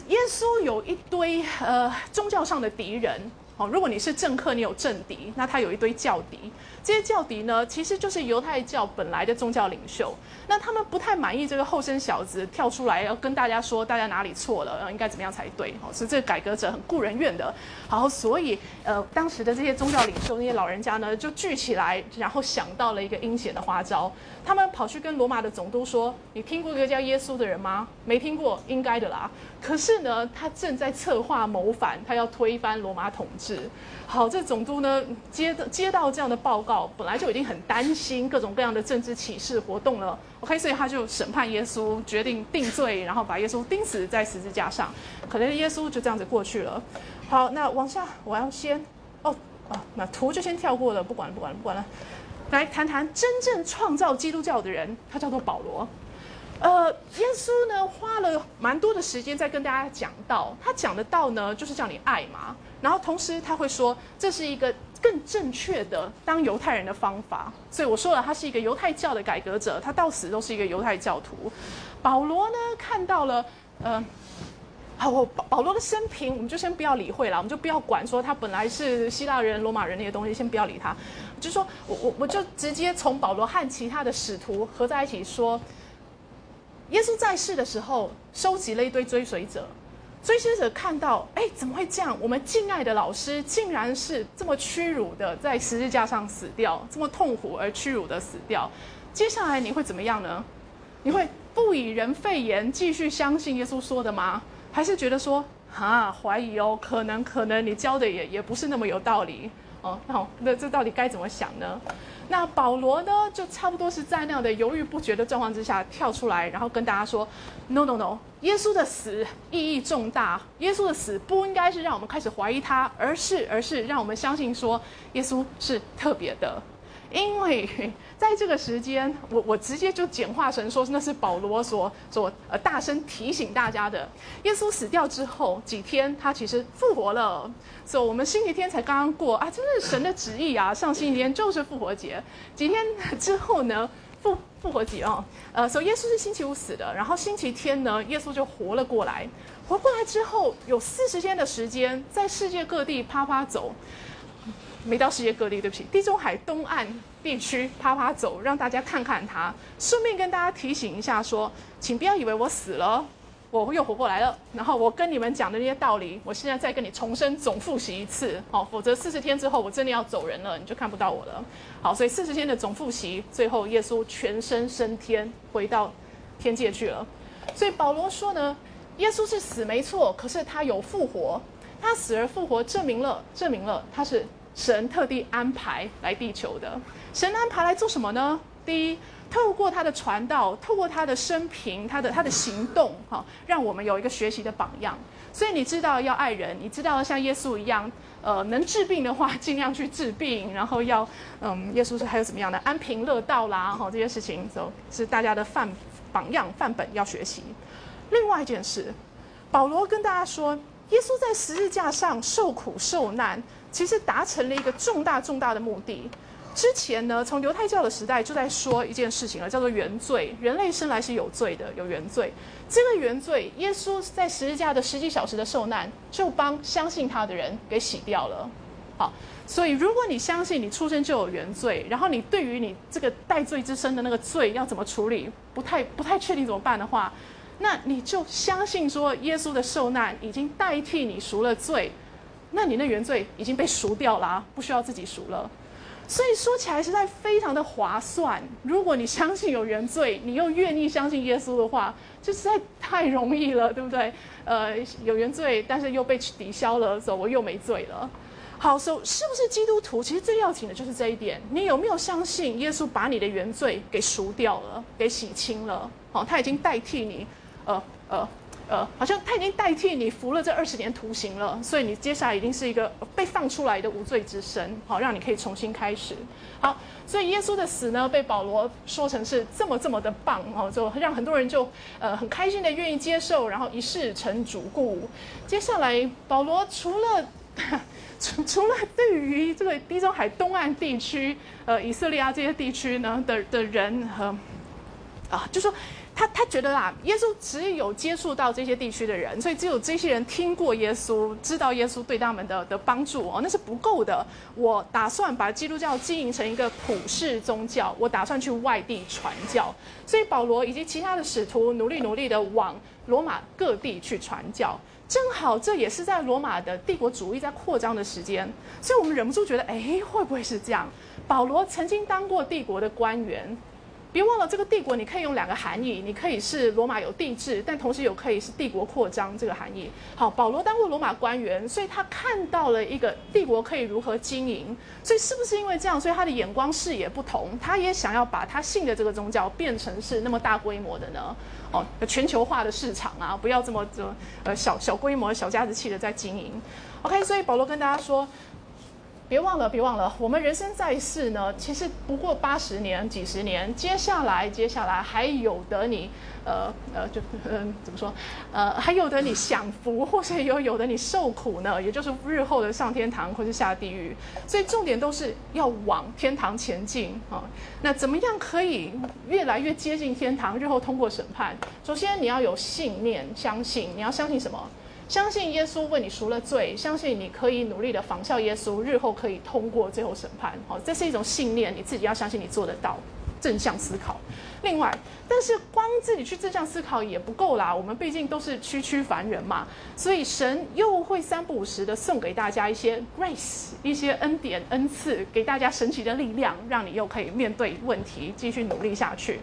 耶稣有一堆呃宗教上的敌人哦，如果你是政客，你有政敌，那他有一堆教敌。这些教敌呢，其实就是犹太教本来的宗教领袖。那他们不太满意这个后生小子跳出来要跟大家说，大家哪里错了，应该怎么样才对？哦，是这个改革者很顾人怨的。好，所以呃，当时的这些宗教领袖那些老人家呢，就聚起来，然后想到了一个阴险的花招。他们跑去跟罗马的总督说：“你听过一个叫耶稣的人吗？没听过，应该的啦。”可是呢，他正在策划谋反，他要推翻罗马统治。好，这总督呢接到接到这样的报告，本来就已经很担心各种各样的政治启示活动了。OK，所以他就审判耶稣，决定定罪，然后把耶稣钉死在十字架上。可能耶稣就这样子过去了。好，那往下我要先哦哦，那图就先跳过了，不管了不管了不管了。来谈谈真正创造基督教的人，他叫做保罗。呃，耶稣呢花了蛮多的时间在跟大家讲道，他讲的道呢就是叫你爱嘛，然后同时他会说这是一个更正确的当犹太人的方法，所以我说了他是一个犹太教的改革者，他到死都是一个犹太教徒。保罗呢看到了，呃。好，我保罗的生平，我们就先不要理会了，我们就不要管说他本来是希腊人、罗马人那些东西，先不要理他。就说我我我就直接从保罗和其他的使徒合在一起说，耶稣在世的时候收集了一堆追随者，追随者看到，哎，怎么会这样？我们敬爱的老师竟然是这么屈辱的在十字架上死掉，这么痛苦而屈辱的死掉。接下来你会怎么样呢？你会不以人废言，继续相信耶稣说的吗？还是觉得说啊，怀疑哦，可能可能你教的也也不是那么有道理哦。那那这到底该怎么想呢？那保罗呢，就差不多是在那样的犹豫不决的状况之下跳出来，然后跟大家说：No No No，耶稣的死意义重大，耶稣的死不应该是让我们开始怀疑他，而是而是让我们相信说耶稣是特别的。因为在这个时间，我我直接就简化成说，那是保罗所所呃大声提醒大家的。耶稣死掉之后几天，他其实复活了。所以我们星期天才刚刚过啊，真是神的旨意啊！上星期天就是复活节，几天之后呢，复复活节啊，呃，所以耶稣是星期五死的，然后星期天呢，耶稣就活了过来。活过来之后，有四十天的时间在世界各地啪啪走。没到世界各地，对不起，地中海东岸地区啪啪走，让大家看看他。顺便跟大家提醒一下，说，请不要以为我死了，我又活过来了。然后我跟你们讲的那些道理，我现在再跟你重申总复习一次，好，否则四十天之后我真的要走人了，你就看不到我了。好，所以四十天的总复习，最后耶稣全身升天，回到天界去了。所以保罗说呢，耶稣是死没错，可是他有复活，他死而复活，证明了，证明了他是。神特地安排来地球的，神安排来做什么呢？第一，透过他的传道，透过他的生平，他的他的行动，哈，让我们有一个学习的榜样。所以你知道要爱人，你知道像耶稣一样，呃，能治病的话 [laughs] 尽量去治病，然后要，嗯，耶稣是还有怎么样的安贫乐道啦，哈，这些事情都是大家的范榜样范本要学习。另外一件事，保罗跟大家说，耶稣在十字架上受苦受难。其实达成了一个重大重大的目的。之前呢，从犹太教的时代就在说一件事情了，叫做原罪。人类生来是有罪的，有原罪。这个原罪，耶稣在十字架的十几小时的受难，就帮相信他的人给洗掉了。好，所以如果你相信你出生就有原罪，然后你对于你这个带罪之身的那个罪要怎么处理，不太不太确定怎么办的话，那你就相信说，耶稣的受难已经代替你赎了罪。那你那原罪已经被赎掉了，不需要自己赎了。所以说起来实在非常的划算。如果你相信有原罪，你又愿意相信耶稣的话，就实在太容易了，对不对？呃，有原罪，但是又被抵消了，走我又没罪了。好，所以是不是基督徒？其实最要紧的就是这一点。你有没有相信耶稣把你的原罪给赎掉了，给洗清了？好，他已经代替你，呃呃。呃，好像他已经代替你服了这二十年徒刑了，所以你接下来一定是一个被放出来的无罪之身，好，让你可以重新开始。好，所以耶稣的死呢，被保罗说成是这么这么的棒哦，就让很多人就呃很开心的愿意接受，然后一世成主顾。接下来，保罗除了 [laughs] 除除了对于这个地中海东岸地区，呃，以色列啊这些地区呢的的人和啊，就说。他他觉得啊，耶稣只有接触到这些地区的人，所以只有这些人听过耶稣，知道耶稣对他们的的帮助哦，那是不够的。我打算把基督教经营成一个普世宗教，我打算去外地传教。所以保罗以及其他的使徒努力努力的往罗马各地去传教，正好这也是在罗马的帝国主义在扩张的时间，所以我们忍不住觉得，哎，会不会是这样？保罗曾经当过帝国的官员。别忘了，这个帝国你可以用两个含义，你可以是罗马有帝制，但同时有可以是帝国扩张这个含义。好，保罗当过罗马官员，所以他看到了一个帝国可以如何经营。所以是不是因为这样，所以他的眼光视野不同，他也想要把他信的这个宗教变成是那么大规模的呢？哦，全球化的市场啊，不要这么这呃小小规模、小家子气的在经营。OK，所以保罗跟大家说。别忘了，别忘了，我们人生在世呢，其实不过八十年、几十年，接下来，接下来还有的你，呃呃，就嗯，怎么说？呃，还有的你享福，或是有有的你受苦呢，也就是日后的上天堂或是下地狱。所以重点都是要往天堂前进啊。那怎么样可以越来越接近天堂？日后通过审判，首先你要有信念，相信你要相信什么？相信耶稣为你赎了罪，相信你可以努力的仿效耶稣，日后可以通过最后审判。好，这是一种信念，你自己要相信你做得到。正向思考。另外，但是光自己去正向思考也不够啦。我们毕竟都是区区凡人嘛，所以神又会三不五时的送给大家一些 grace，一些恩典恩赐，给大家神奇的力量，让你又可以面对问题，继续努力下去。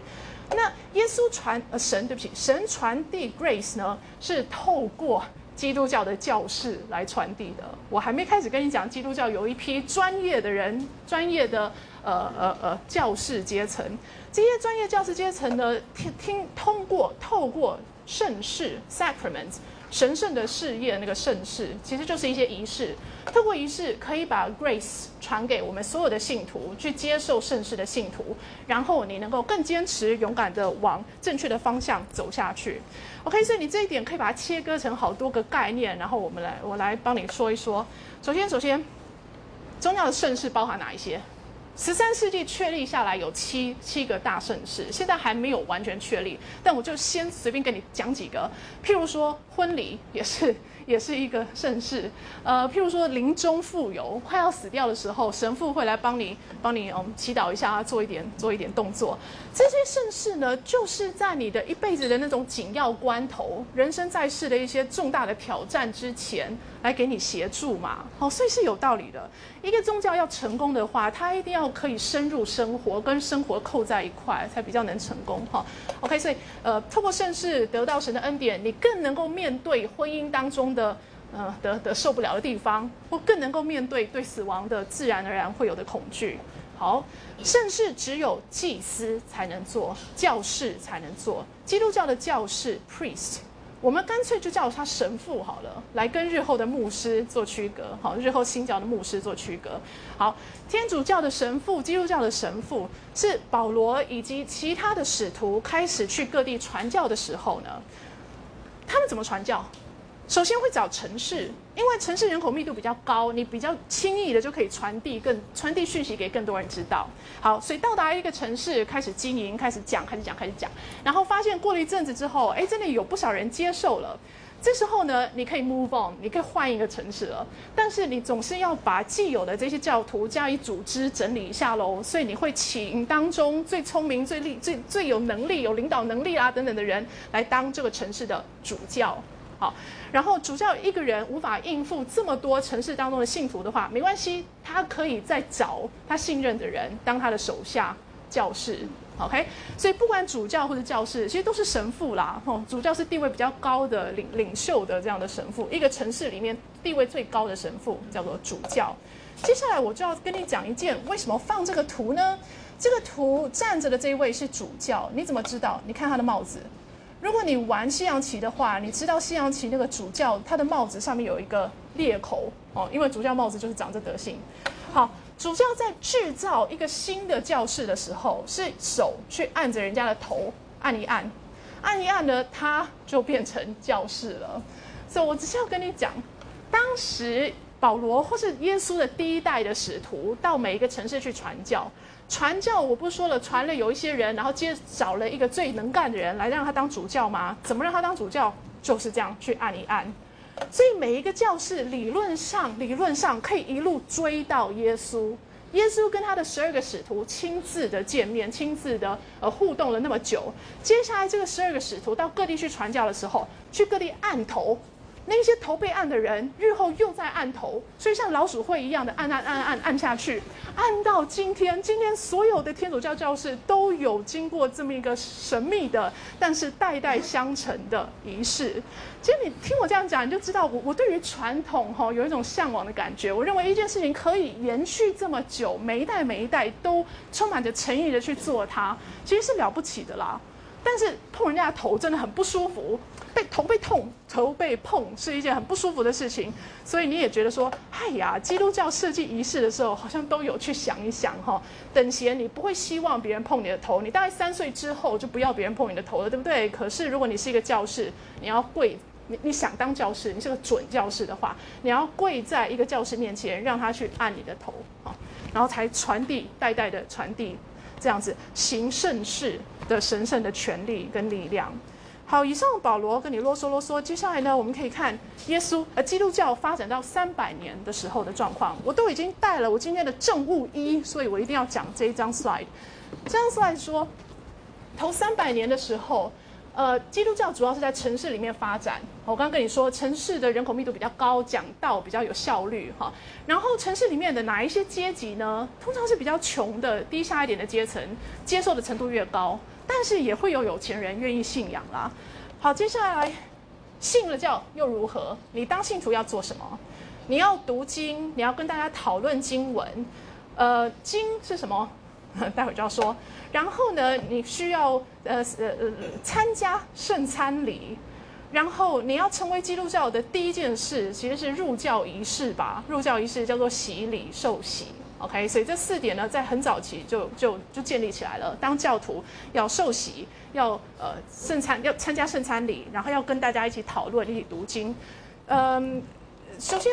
那耶稣传呃神，对不起，神传递 grace 呢，是透过。基督教的教士来传递的。我还没开始跟你讲，基督教有一批专业的人，专业的呃呃呃教士阶层。这些专业教士阶层呢，听听通过透过圣事 （sacrament）。神圣的事业，那个盛世，其实就是一些仪式。透过仪式，可以把 grace 传给我们所有的信徒，去接受盛世的信徒，然后你能够更坚持、勇敢的往正确的方向走下去。OK，所以你这一点可以把它切割成好多个概念，然后我们来，我来帮你说一说。首先，首先，宗教的盛世包含哪一些？十三世纪确立下来有七七个大盛世，现在还没有完全确立，但我就先随便跟你讲几个，譬如说婚礼也是。也是一个盛世，呃，譬如说临终富有，快要死掉的时候，神父会来帮你，帮你嗯祈祷一下，做一点做一点动作。这些盛世呢，就是在你的一辈子的那种紧要关头，人生在世的一些重大的挑战之前，来给你协助嘛。好，所以是有道理的。一个宗教要成功的话，它一定要可以深入生活，跟生活扣在一块，才比较能成功哈。OK，所以呃，透过盛世得到神的恩典，你更能够面对婚姻当中。的呃的的受不了的地方，或更能够面对对死亡的自然而然会有的恐惧。好，盛世只有祭司才能做，教士才能做。基督教的教士 priest，我们干脆就叫他神父好了，来跟日后的牧师做区隔。好，日后新教的牧师做区隔。好，天主教的神父、基督教的神父是保罗以及其他的使徒开始去各地传教的时候呢，他们怎么传教？首先会找城市，因为城市人口密度比较高，你比较轻易的就可以传递更传递讯息给更多人知道。好，所以到达一个城市，开始经营，开始讲，开始讲，开始讲，然后发现过了一阵子之后，哎，真的有不少人接受了。这时候呢，你可以 move on，你可以换一个城市了。但是你总是要把既有的这些教徒加以组织整理一下喽。所以你会请当中最聪明、最力、最最有能力、有领导能力啊等等的人来当这个城市的主教。好，然后主教一个人无法应付这么多城市当中的信徒的话，没关系，他可以再找他信任的人当他的手下教士。OK，所以不管主教或者教士，其实都是神父啦。吼，主教是地位比较高的领领袖的这样的神父，一个城市里面地位最高的神父叫做主教。接下来我就要跟你讲一件，为什么放这个图呢？这个图站着的这一位是主教，你怎么知道？你看他的帽子。如果你玩西洋棋的话，你知道西洋棋那个主教他的帽子上面有一个裂口哦，因为主教帽子就是长这德性。好，主教在制造一个新的教室的时候，是手去按着人家的头按一按，按一按呢，他就变成教室了。所以我只是要跟你讲，当时保罗或是耶稣的第一代的使徒到每一个城市去传教。传教我不说了，传了有一些人，然后接找了一个最能干的人来让他当主教吗？怎么让他当主教？就是这样去按一按。所以每一个教士理论上理论上可以一路追到耶稣，耶稣跟他的十二个使徒亲自的见面，亲自的呃互动了那么久。接下来这个十二个使徒到各地去传教的时候，去各地按头。那些投被按的人，日后又在按头，所以像老鼠会一样的按按按按按下去，按到今天，今天所有的天主教教士都有经过这么一个神秘的，但是代代相承的仪式。其实你听我这样讲，你就知道我我对于传统哈有一种向往的感觉。我认为一件事情可以延续这么久，每一代每一代都充满着诚意的去做它，其实是了不起的啦。但是碰人家的头真的很不舒服，被头被痛，头被碰是一件很不舒服的事情。所以你也觉得说，哎呀，基督教设计仪式的时候，好像都有去想一想哈。等闲你不会希望别人碰你的头，你大概三岁之后就不要别人碰你的头了，对不对？可是如果你是一个教士，你要跪。你你想当教师，你是个准教师的话，你要跪在一个教师面前，让他去按你的头啊，然后才传递代代的传递，这样子行圣事的神圣的权利跟力量。好，以上保罗跟你啰嗦啰嗦，接下来呢，我们可以看耶稣呃基督教发展到三百年的时候的状况。我都已经带了我今天的政务一，所以我一定要讲这一张 slide。这张 slide 说，头三百年的时候。呃，基督教主要是在城市里面发展。我刚刚跟你说，城市的人口密度比较高，讲道比较有效率哈。然后城市里面的哪一些阶级呢？通常是比较穷的、低下一点的阶层，接受的程度越高，但是也会有有钱人愿意信仰啦。好，接下来信了教又如何？你当信徒要做什么？你要读经，你要跟大家讨论经文。呃，经是什么？待会就要说，然后呢，你需要呃呃呃参加圣餐礼，然后你要成为基督教的第一件事，其实是入教仪式吧？入教仪式叫做洗礼受洗，OK？所以这四点呢，在很早期就就就建立起来了。当教徒要受洗，要呃圣餐，要参加圣餐礼，然后要跟大家一起讨论，一起读经。嗯，首先。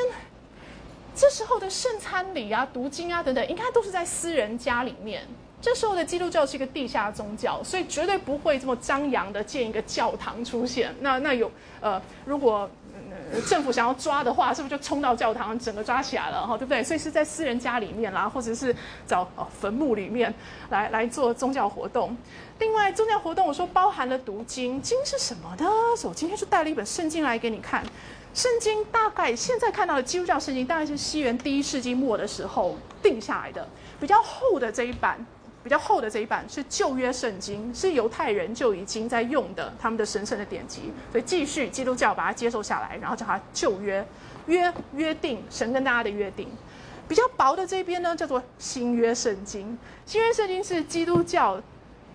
这时候的圣餐礼啊、读经啊等等，应该都是在私人家里面。这时候的基督教是一个地下宗教，所以绝对不会这么张扬的建一个教堂出现。那那有呃，如果政府想要抓的话，是不是就冲到教堂，整个抓起来了哈？对不对？所以是在私人家里面啦，或者是找坟墓里面来来做宗教活动。另外，宗教活动我说包含了读经，经是什么呢？我今天就带了一本圣经来给你看。圣经大概现在看到的基督教圣经，大概是西元第一世纪末的时候定下来的。比较厚的这一版，比较厚的这一版是旧约圣经，是犹太人就已经在用的他们的神圣的典籍，所以继续基督教把它接受下来，然后叫它旧约约约定神跟大家的约定。比较薄的这边呢，叫做新约圣经。新约圣经是基督教，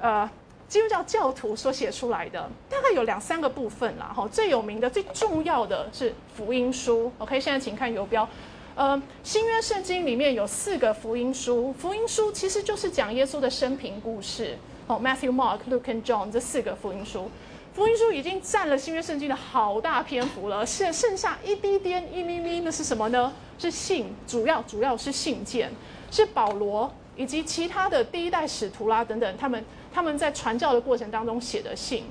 呃。基督教教徒所写出来的大概有两三个部分啦，哈，最有名的、最重要的是福音书。OK，现在请看游标，呃，新约圣经里面有四个福音书，福音书其实就是讲耶稣的生平故事。哦，Matthew、Mark、Luke and John 这四个福音书，福音书已经占了新约圣经的好大篇幅了，现剩下一滴点、一咪咪，那是什么呢？是信，主要主要是信件，是保罗以及其他的第一代使徒啦等等他们。他们在传教的过程当中写的信，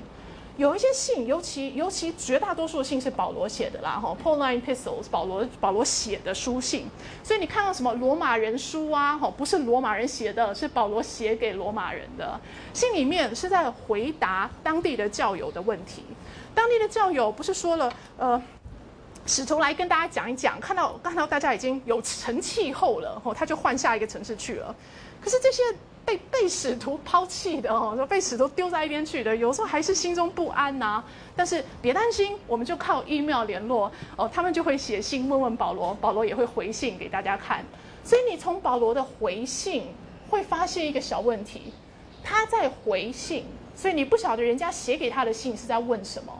有一些信，尤其尤其绝大多数信是保罗写的啦，哈，Pauline Epistles，保罗保罗写的书信。所以你看到什么罗马人书啊，哈，不是罗马人写的，是保罗写给罗马人的信里面是在回答当地的教友的问题。当地的教友不是说了，呃，使徒来跟大家讲一讲，看到看到大家已经有成气候了，吼，他就换下一个城市去了。可是这些。被被使徒抛弃的哦，说被使徒丢在一边去的，有时候还是心中不安呐。但是别担心，我们就靠 email 联络哦，他们就会写信问问保罗，保罗也会回信给大家看。所以你从保罗的回信会发现一个小问题，他在回信，所以你不晓得人家写给他的信是在问什么，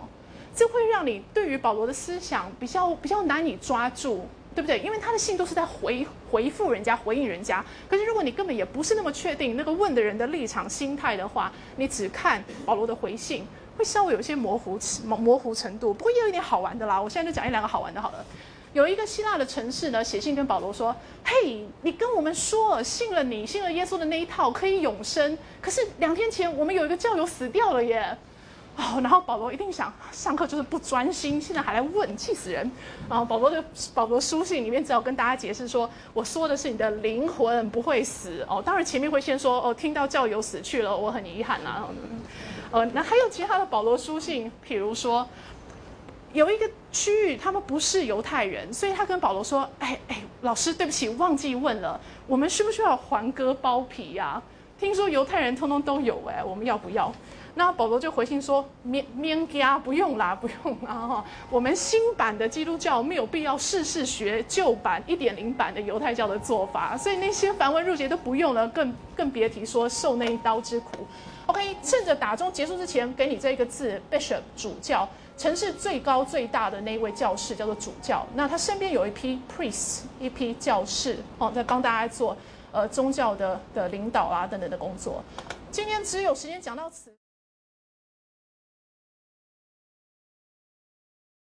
这会让你对于保罗的思想比较比较难以抓住。对不对？因为他的信都是在回回复人家、回应人家。可是如果你根本也不是那么确定那个问的人的立场、心态的话，你只看保罗的回信，会稍微有些模糊模模糊程度。不过也有一点好玩的啦。我现在就讲一两个好玩的好了。有一个希腊的城市呢，写信跟保罗说：“嘿，你跟我们说信了你信了耶稣的那一套可以永生，可是两天前我们有一个教友死掉了耶。”哦，[laughs] 然后保罗一定想上课就是不专心，现在还来问，气死人！啊保罗的保罗书信里面只好跟大家解释说，我说的是你的灵魂不会死哦。当然前面会先说哦，听到教友死去了，我很遗憾呐。呃，那还有其他的保罗书信，譬如说有一个区域他们不是犹太人，所以他跟保罗说，哎哎，老师对不起，忘记问了，我们需不需要还割包皮呀？听说犹太人通通都有哎，我们要不要？那保罗就回信说：免免加，不用啦，不用啦哈。我们新版的基督教没有必要事事学旧版一点零版的犹太教的做法，所以那些繁文缛节都不用了，更更别提说受那一刀之苦。OK，趁着打钟结束之前，给你这个字：bishop，主教。城市最高最大的那一位教士叫做主教，那他身边有一批 priests，一批教士，哦，在帮大家做呃宗教的的领导啊等等的工作。今天只有时间讲到此。